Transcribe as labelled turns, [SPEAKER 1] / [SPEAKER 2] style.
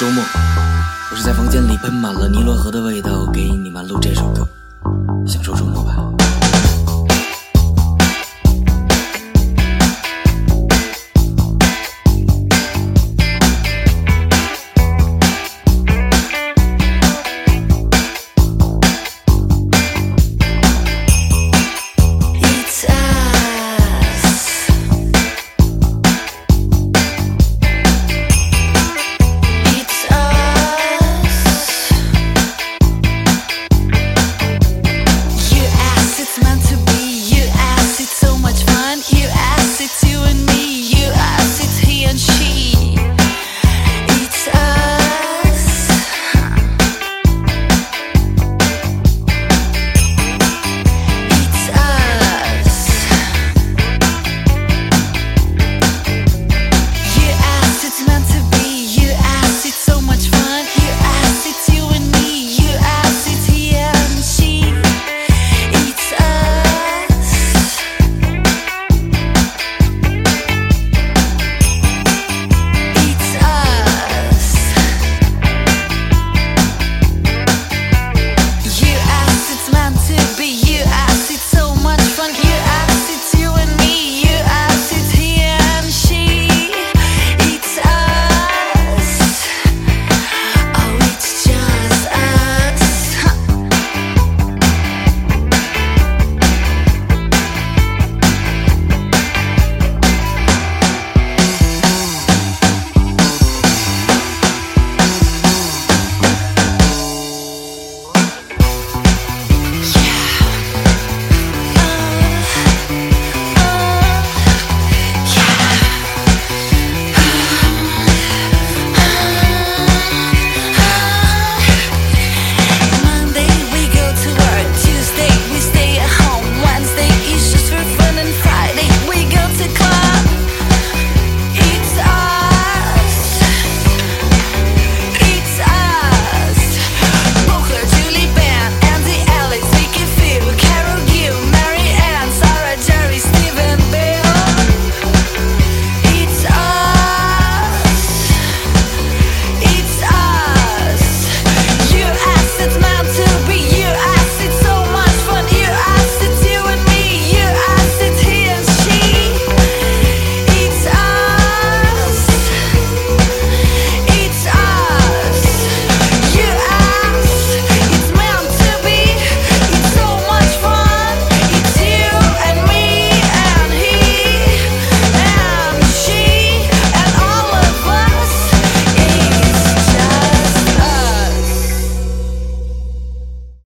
[SPEAKER 1] 周末。我是在房间里喷满了尼罗河的味道给你们录这首歌。享受周末吧。